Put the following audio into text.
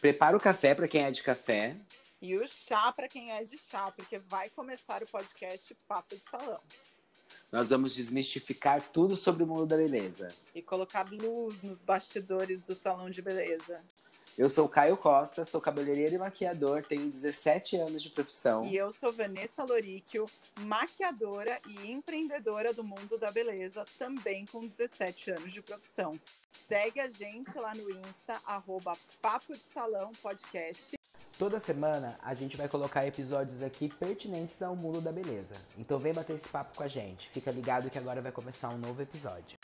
Prepara o café para quem é de café. E o chá para quem é de chá, porque vai começar o podcast Papo de Salão. Nós vamos desmistificar tudo sobre o mundo da beleza. E colocar luz nos bastidores do salão de beleza. Eu sou Caio Costa, sou cabeleireiro e maquiador, tenho 17 anos de profissão. E eu sou Vanessa Loríquio, maquiadora e empreendedora do mundo da beleza, também com 17 anos de profissão. Segue a gente lá no Insta, arroba Papo de Salão Podcast. Toda semana a gente vai colocar episódios aqui pertinentes ao mundo da beleza. Então vem bater esse papo com a gente. Fica ligado que agora vai começar um novo episódio.